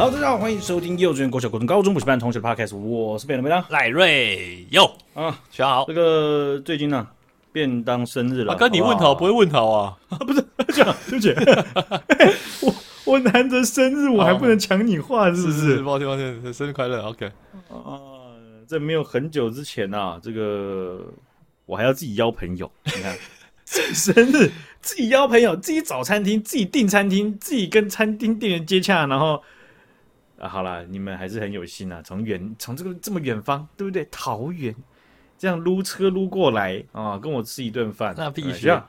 好，大家好，欢迎收听幼稚园、国小、国中、高中补习班同学的 podcast，我是贝伦贝当赖瑞哟啊，学好。这个最近呢、啊，便当生日了，啊、跟你问好不会问好啊？啊不是这样，对不起，我我难得生日，我还不能抢你话，是不是抱歉抱歉，生日快乐，OK。啊，这没有很久之前啊，这个我还要自己邀朋友，你看。生日自己邀朋友，自己找餐厅，自己订餐厅，自己跟餐厅店员接洽，然后啊，好了，你们还是很有心啊，从远从这个这么远方，对不对？桃园这样撸车撸过来啊，跟我吃一顿饭，那必须啊！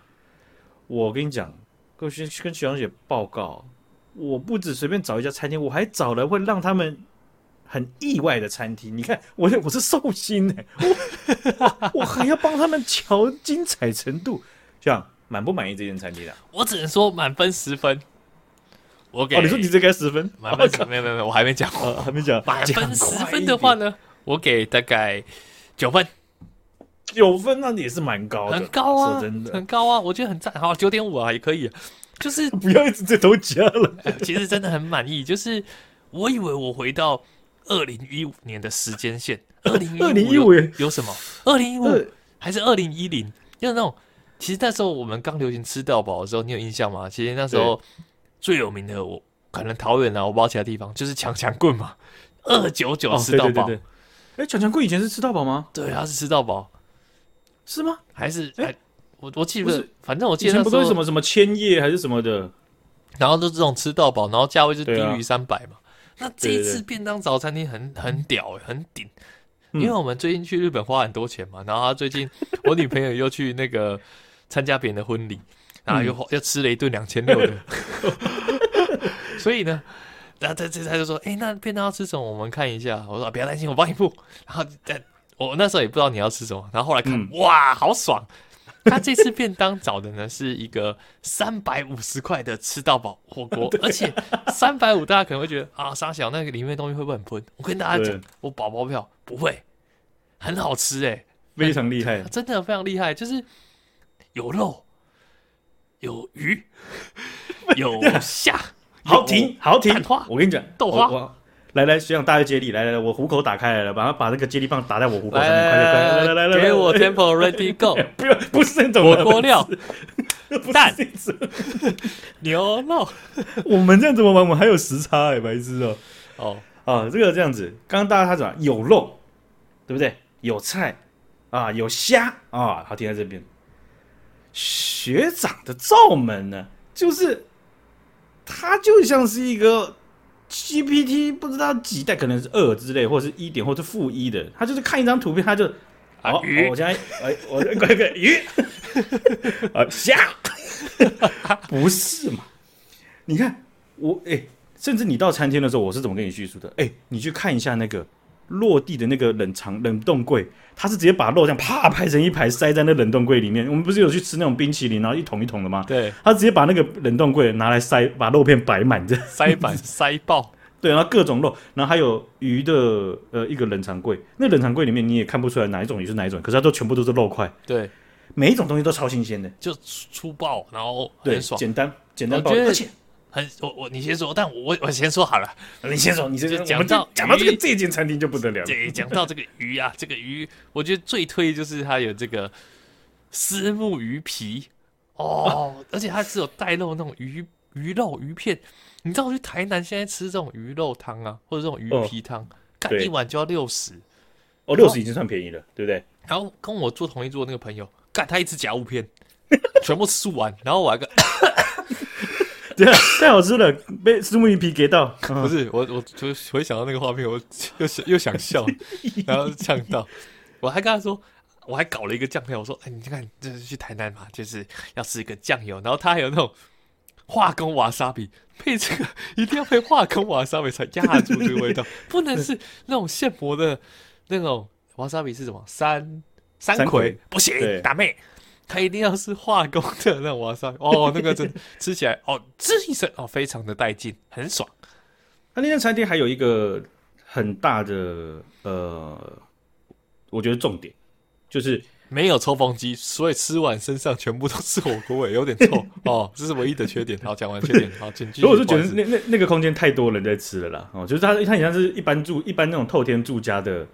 我跟你讲，跟徐跟徐小姐报告，我不止随便找一家餐厅，我还找了会让他们很意外的餐厅。你看，我我是寿星呢，我我还要帮他们瞧精彩程度。这样满不满意这间餐厅啊？我只能说满分十分。我给哦，你说你这该十分？满分十、哦、没有没有，我还没讲、哦，还没讲。满分十分的话呢，我给大概九分。九分那也是蛮高的，很高啊，真的很高啊，我觉得很赞。好，九点五啊，也可以。就是 不要一直在头加了、呃。其实真的很满意。就是我以为我回到二零一五年的时间线，二零一五有什么？二零一五还是二零一零？就是那种。其实那时候我们刚流行吃到饱的时候，你有印象吗？其实那时候最有名的，我可能桃园啊，我不知道其他地方，就是强强棍嘛，二九九吃到饱。哎，强强棍以前是吃到饱吗？对，他是吃到饱，是吗？还是哎，我我记得，反正我记得以前不都是什么什么千叶还是什么的，然后都这种吃到饱，然后价位就低于三百嘛。那这一次便当早餐厅很很屌哎，很顶，因为我们最近去日本花很多钱嘛，然后他最近我女朋友又去那个。参加别人的婚礼，又、嗯、又吃了一顿两千六的，所以呢，然后他这他就说：“哎、欸，那便当要吃什么？我们看一下。”我说：“不要担心，我帮你付。”然后在我那时候也不知道你要吃什么，然后后来看，嗯、哇，好爽！他这次便当找的呢是一个三百五十块的吃到饱火锅，而且三百五大家可能会觉得啊，沙小那个里面东西会不会很喷？我跟大家讲，我保包票不会，很好吃哎、欸，非常厉害，真的非常厉害，就是。有肉，有鱼，有虾，好停，好停。我跟你讲，豆花，来来，学长大家接力，来来来，我虎口打开来了，把它把那个接力棒打在我虎口上面，快点快点，来来来，给我 tempo ready go，不要不是那种火锅料，蛋，牛肉，我们这样怎么玩？我们还有时差哎，白痴哦。哦啊，这个这样子，刚刚大家他讲有肉，对不对？有菜啊，有虾啊，好停在这边。学长的罩门呢，就是他就像是一个 GPT，不知道几代，可能是二之类，或者是一点，或者是负一的。他就是看一张图片，他就好、啊哦，我现在哎，我这个鱼啊 虾，不是嘛？你看我哎，甚至你到餐厅的时候，我是怎么跟你叙述的？哎，你去看一下那个。落地的那个冷藏冷冻柜，他是直接把肉这样啪排成一排塞在那冷冻柜里面。我们不是有去吃那种冰淇淋，然后一桶一桶的吗？对，他直接把那个冷冻柜拿来塞，把肉片摆满这样塞满 塞爆。对，然后各种肉，然后还有鱼的呃一个冷藏柜，那冷藏柜里面你也看不出来哪一种鱼是哪一种，可是它都全部都是肉块。对，每一种东西都超新鲜的，就粗暴，然后很爽，简单简单暴，而且。很我我你先说，但我我先说好了，你先说，你先说。讲到讲到这个这间餐厅就不得了。对，讲到这个鱼啊，这个鱼，我觉得最推就是它有这个虱目鱼皮哦，而且它是有带肉那种鱼鱼肉鱼片。你知道我去台南现在吃这种鱼肉汤啊，或者这种鱼皮汤，干一碗就要六十。哦，六十已经算便宜了，对不对？然后跟我坐同一桌那个朋友，干他一次夹五片，全部吃完，然后我还 个。太好吃了，被虱目鱼皮给到。不是我，我就回想到那个画面，我又想又想笑，然后呛到。我还跟他说，我还搞了一个酱料。我说，哎，你看，这是去台南嘛，就是要吃一个酱油。然后他还有那种化工瓦萨比，配这个一定要配化工瓦萨比才压住这个味道，不能是那种现磨的那种瓦萨比是什么？山山葵不行，打妹。它一定要是化工的那种瓦萨哦，那个真吃起来哦，滋一声哦，非常的带劲，很爽。那那间餐厅还有一个很大的呃，我觉得重点就是没有抽风机，所以吃完身上全部都是火锅味，有点臭 哦，这是唯一的缺点。好，讲完缺点，好，请继续。所以我是觉得那那那个空间太多人在吃了啦，哦，就是它它好像是一般住一般那种透天住家的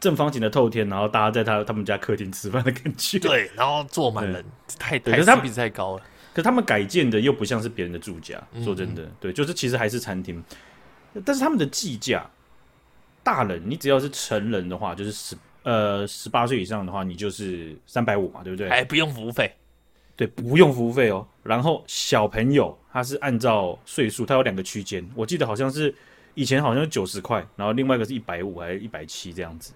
正方形的透天，然后大家在他他们家客厅吃饭的感觉。对，然后坐满人，太对可是他比太高了。可是他们改建的又不像是别人的住家，说真的，对，就是其实还是餐厅，但是他们的计价，大人你只要是成人的话，就是十。呃，十八岁以上的话，你就是三百五嘛，对不对？哎不用服务费，对，不用服务费哦。然后小朋友他是按照岁数，他有两个区间，我记得好像是以前好像是九十块，然后另外一个是一百五还是一百七这样子。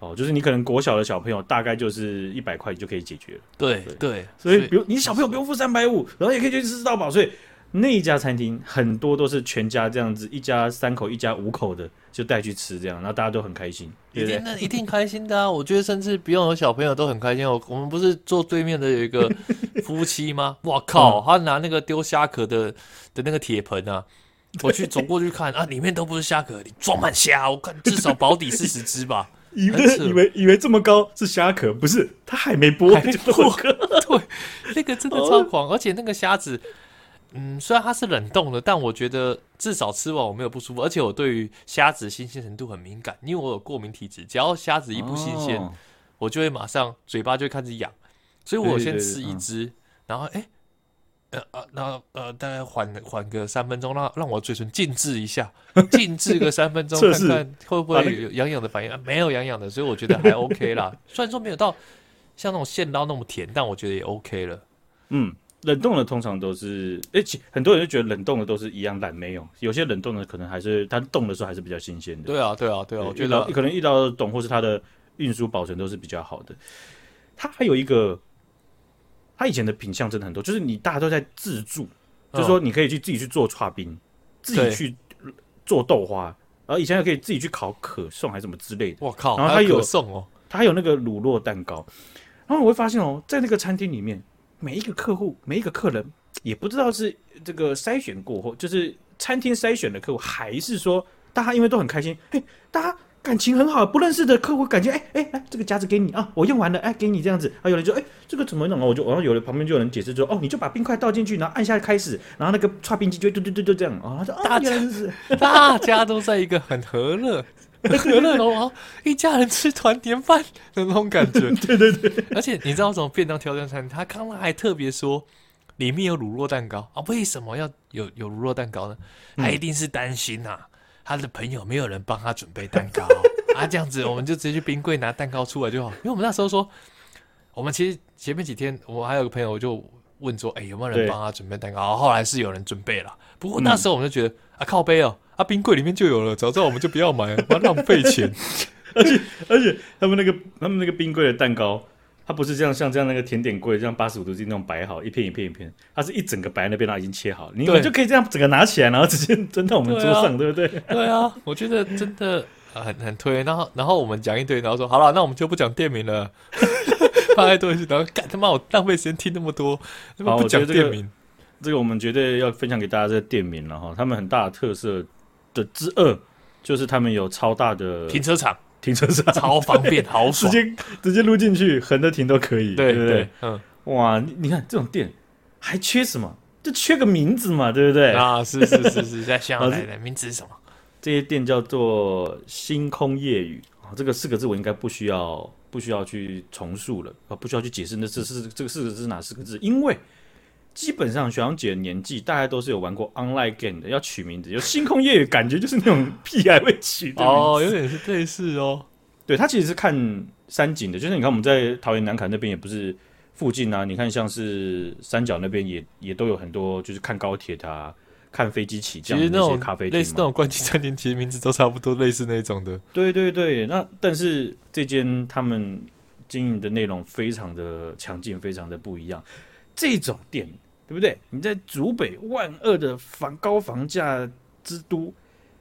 哦，就是你可能国小的小朋友大概就是一百块就可以解决了。对对，所以比如你小朋友不用付三百五，然后也可以去吃到饱，所以。那一家餐厅很多都是全家这样子，一家三口、一家五口的就带去吃这样，然后大家都很开心，对不对？一定一定开心的啊！我觉得甚至不用有小朋友都很开心。我我们不是坐对面的有一个 夫妻吗？哇靠！他拿那个丢虾壳的的那个铁盆啊，我去走过去看啊，里面都不是虾壳，你装满虾，我看至少保底四十只吧。以为以为以为这么高是虾壳，不是，它还没剥，还没剥。对，那个真的超狂，而且那个虾子。嗯，虽然它是冷冻的，但我觉得至少吃完我没有不舒服，而且我对于虾子新鲜程度很敏感，因为我有过敏体质，只要虾子一不新鲜，哦、我就会马上嘴巴就会开始痒，所以我先吃一只，嗯、然后哎，呃呃，那呃，大概缓缓个三分钟，让让我嘴唇静置一下，静置个三分钟，看看会不会有痒痒的反应，啊、没有痒痒的，所以我觉得还 OK 啦。虽然说没有到像那种现捞那么甜，但我觉得也 OK 了。嗯。冷冻的通常都是，而、欸，很多人就觉得冷冻的都是一样烂，没有，有些冷冻的可能还是它冻的时候还是比较新鲜的。对啊，对啊，对啊，我觉得可能遇到冻或是它的运输保存都是比较好的。它还有一个，它以前的品相真的很多，就是你大家都在自助，就是说你可以去自己去做剉冰，自己去做豆花，然后以前还可以自己去烤可颂还是什么之类的。我靠，然后它有送哦，他还有那个乳酪蛋糕，然后我会发现哦，在那个餐厅里面。每一个客户，每一个客人，也不知道是这个筛选过后，就是餐厅筛选的客户，还是说大家因为都很开心，嘿，大家感情很好，不认识的客户感觉，哎哎哎，这个夹子给你啊，我用完了，哎，给你这样子。啊，有人就，哎，这个怎么弄啊？我就，然后有的旁边就有人解释说，哦，你就把冰块倒进去，然后按下开始，然后那个剉冰机就嘟嘟嘟嘟这样啊。他说，大家是 大家都在一个很和乐。和乐融融，一家人吃团年饭的那种感觉。对对对，而且你知道什么便当挑战餐？他刚刚还特别说里面有乳酪蛋糕啊？为什么要有有乳酪蛋糕呢？他一定是担心呐、啊，他的朋友没有人帮他准备蛋糕 啊，这样子我们就直接去冰柜拿蛋糕出来就好。因为我们那时候说，我们其实前面几天我还有个朋友就问说，哎、欸，有没有人帮他准备蛋糕？后来是有人准备了，不过那时候我们就觉得、嗯、啊，靠背哦。啊，冰柜里面就有了，早知道我们就不要买了，浪费钱。而且而且，他们那个他们那个冰柜的蛋糕，它不是这样像这样那个甜点柜，这样八十五度 C 那种摆好一片一片一片，它是一整个摆在那边，它已经切好，你们就可以这样整个拿起来，然后直接 扔到我们桌上，对，不对？对啊，我觉得真的很很推。然后然后我们讲一堆，然后说好了，那我们就不讲店名了，放在东西，然后干他妈我浪费时间听那么多，不讲店名，这个我们绝对要分享给大家这个店名了哈，他们很大的特色。的之二就是他们有超大的停车场，停车场超方便，好爽，直接直接撸进去，横着停都可以，对对不对？嗯，哇，你你看这种店还缺什么？就缺个名字嘛，对不对？啊，是是是是，在想来的 名字是什么？这些店叫做星空夜雨啊，这个四个字我应该不需要不需要去重述了啊，不需要去解释那这是这个四个字是哪四个字，因为。基本上学长姐的年纪，大家都是有玩过 online game 的，要取名字，有星空夜雨，感觉就是那种屁孩会取的 哦，有点是类似哦。对，他其实是看山景的，就是你看我们在桃园南崁那边也不是附近啊，你看像是三角那边也也都有很多，就是看高铁啊，看飞机起降的那些咖啡店，类似那种关机餐厅，其实名字都差不多，类似那种的。对对对，那但是这间他们经营的内容非常的强劲，非常的不一样，这种店。对不对？你在竹北万恶的房高房价之都，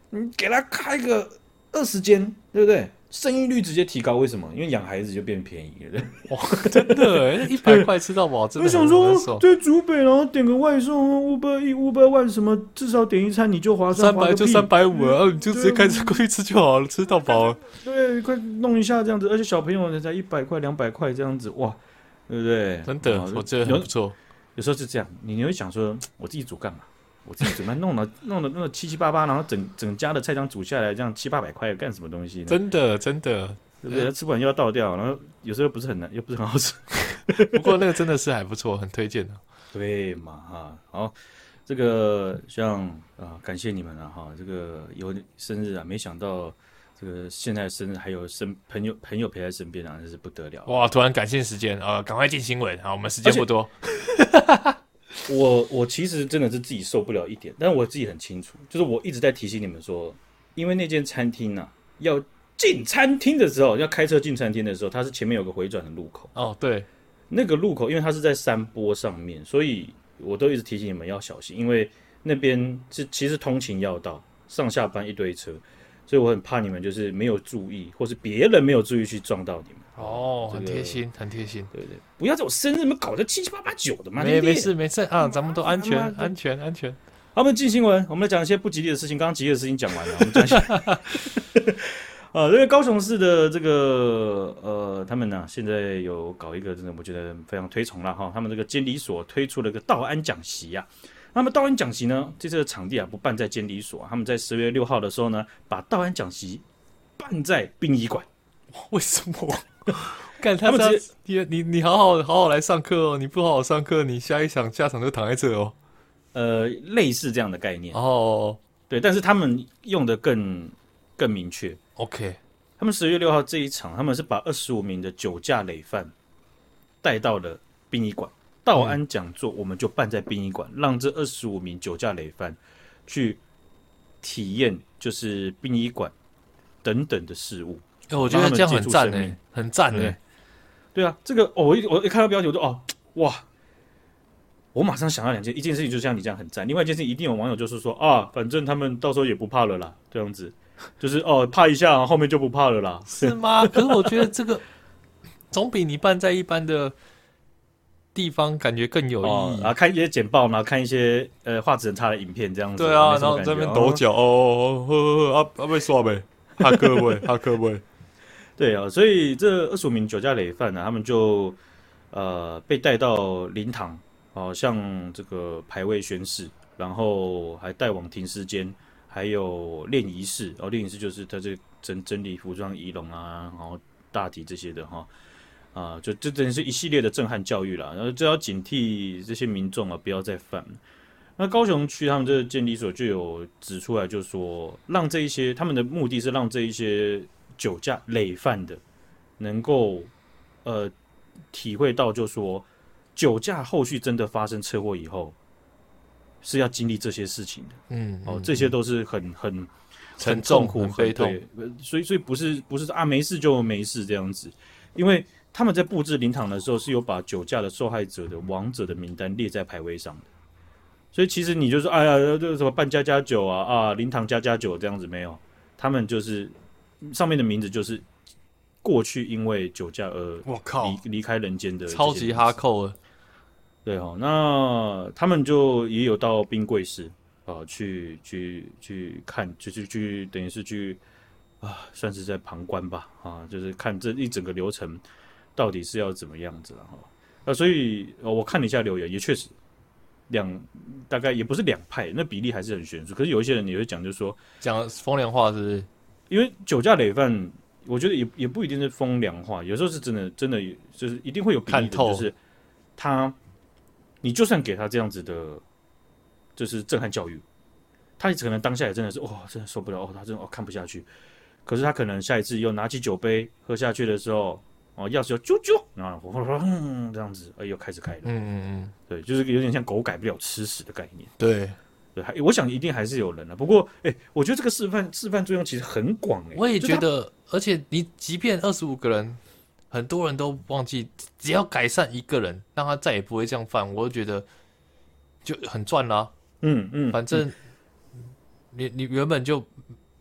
你给他开个二十间，对不对？生育率直接提高。为什么？因为养孩子就变便宜了。哇，真的，一百块吃到饱，真的。我想说，在竹北，然后点个外送，五百一、五百万什么，至少点一餐你就划算。三百就三百五啊，你就直接开车过去吃就好了，吃到饱。对，快弄一下这样子，而且小朋友才一百块、两百块这样子，哇，对不对？真的，我觉得很不错。有时候是这样，你你会想说，我自己煮干嘛？我自己准备弄了 弄了弄了七七八八，然后整整家的菜单煮下来，这样七八百块干什么东西呢？真的真的，对不对？吃不完又要倒掉，然后有时候不是很难，又不是很好吃。不过那个真的是还不错，很推荐的。对嘛哈，好，这个像啊，感谢你们了哈。这个有生日啊，没想到这个现在生日还有身朋友朋友陪在身边啊，真是不得了。哇，突然感谢时间啊，赶快进新闻啊，我们时间不多。我我其实真的是自己受不了一点，但是我自己很清楚，就是我一直在提醒你们说，因为那间餐厅呢、啊，要进餐厅的时候，要开车进餐厅的时候，它是前面有个回转的路口。哦，对，那个路口，因为它是在山坡上面，所以我都一直提醒你们要小心，因为那边是其实通勤要道，上下班一堆车，所以我很怕你们就是没有注意，或是别人没有注意去撞到你们。哦，很贴心，很贴心，对对，不要在我生日里面搞得七七八八九的嘛。没没事没事啊，咱们都安全安全安全。好，我们进新闻，我们来讲一些不吉利的事情。刚刚吉利的事情讲完了，我们讲一下。呃，因为高雄市的这个呃，他们呢现在有搞一个，真的我觉得非常推崇了哈。他们这个监理所推出了个道安讲席呀。那么道安讲席呢，这次的场地啊不办在监理所，他们在十月六号的时候呢，把道安讲席办在殡仪馆。为什么？干他们你你你好好好好来上课哦，你不好好上课，你下一场下场就躺在这哦。呃，类似这样的概念哦，对，但是他们用的更更明确。OK，他们十月六号这一场，他们是把二十五名的酒驾累犯带到了殡仪馆，道安讲座，我们就办在殡仪馆，嗯、让这二十五名酒驾累犯去体验，就是殡仪馆等等的事物。哎、欸，我觉得这样很赞呢，很赞呢。对啊，这个、哦、我一我一看到标题，我就哦 哇，我马上想到两件，一件事情就像你这样很赞，另外一件事情一定有网友就是说啊，反正他们到时候也不怕了啦，这样子，就是哦怕一下，后面就不怕了啦，是吗？可是我觉得这个总比你办在一般的地方感觉更有意义。哦、然后看一些简报，然后看一些呃画质很差的影片，这样子。对啊，然后在那边抖脚，哦，呵呵呵，啊啊被刷呗，哈克呗，哈克呗。对啊，所以这二十五名酒驾累犯呢，他们就呃被带到灵堂，哦，像这个牌位宣誓，然后还带往停尸间，还有练仪式，哦，练仪式就是他这整整理服装仪容啊，然后大体这些的哈，啊，就这等于是一系列的震撼教育了，然后就要警惕这些民众啊，不要再犯。那高雄区他们这个监理所就有指出来，就是说让这一些他们的目的是让这一些。酒驾累犯的，能够呃体会到，就是说酒驾后续真的发生车祸以后，是要经历这些事情的。嗯，哦，这些都是很很沉重、很悲痛。所以，所以不是不是啊，没事就没事这样子，因为他们在布置灵堂的时候，是有把酒驾的受害者的亡者的名单列在牌位上的。所以，其实你就说，哎呀，这个什么办家家酒啊啊，灵堂家家酒这样子没有，他们就是。上面的名字就是过去因为酒驾而我靠离离开人间的超级哈扣了，对哦，那他们就也有到冰柜室啊，去去去看，就是去等于是去啊，算是在旁观吧啊，就是看这一整个流程到底是要怎么样子了哈。那所以我看了一下留言，也确实两大概也不是两派，那比例还是很悬殊。可是有一些人也会讲，就是说讲风凉话，是不是？因为酒驾累犯，我觉得也也不一定是风凉话，有时候是真的，真的就是一定会有比例的，就是他，你就算给他这样子的，就是震撼教育，他可能当下也真的是，哇、哦，真的受不了，哦，他真的哦看不下去，可是他可能下一次又拿起酒杯喝下去的时候，哦，钥匙又啾啾，然后嗯这样子，哎，又开始开了，嗯嗯嗯，对，就是有点像狗改不了吃屎的概念，对。对，我想一定还是有人的。不过，哎、欸，我觉得这个示范示范作用其实很广哎。我也觉得，而且你即便二十五个人，很多人都忘记，只要改善一个人，让他再也不会这样犯，我就觉得就很赚啦、啊。嗯嗯，反正你你原本就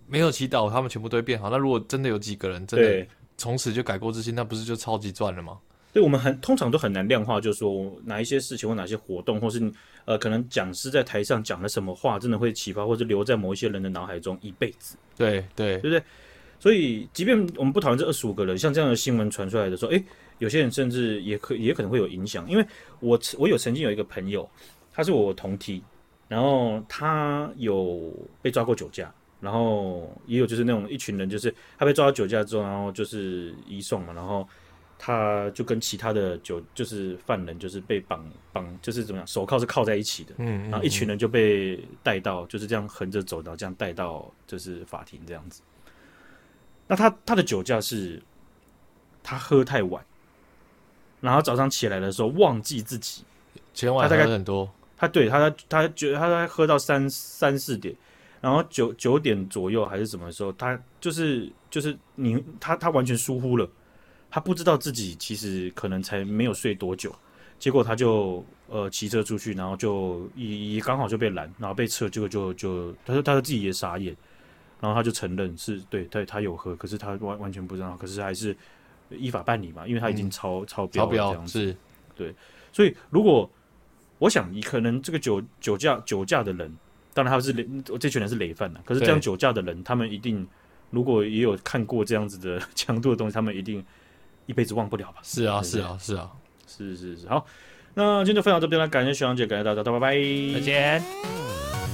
没有祈祷，他们全部都会变好。那如果真的有几个人真的从此就改过自新，那不是就超级赚了吗？对，我们很通常都很难量化，就是说哪一些事情或哪些活动，或是呃，可能讲师在台上讲了什么话，真的会启发，或者留在某一些人的脑海中一辈子。对对，对不对？所以，即便我们不讨论这二十五个人，像这样的新闻传出来的时候，诶，有些人甚至也可也可能会有影响。因为我我有曾经有一个朋友，他是我同梯，然后他有被抓过酒驾，然后也有就是那种一群人，就是他被抓到酒驾之后，然后就是移送嘛，然后他就跟其他的酒就是犯人就是被绑绑，就是怎么样，手铐是铐在一起的，嗯，然后一群人就被带到就是这样横着走然后这样带到就是法庭这样子。那他他的酒驾是，他喝太晚，然后早上起来的时候忘记自己，前晚他大概很多，他对他他觉得他在喝到三三四点，然后九九点左右还是什么时候，他就是就是你他他完全疏忽了，他不知道自己其实可能才没有睡多久，结果他就呃骑车出去，然后就也刚好就被拦，然后被撤，结果就就他说他说自己也傻眼。然后他就承认是对，对他有喝，可是他完完全不知道，可是还是依法办理嘛，因为他已经超、嗯、超标了这样子，是对，所以如果我想，你可能这个酒酒驾酒驾的人，当然他是累，这群人是累犯了，可是这样酒驾的人，他们一定如果也有看过这样子的强度的东西，他们一定一辈子忘不了吧？是啊，是啊，是啊，是是是，好，那今天就分享这边了，感谢徐阳姐，感谢大家，拜拜，再见。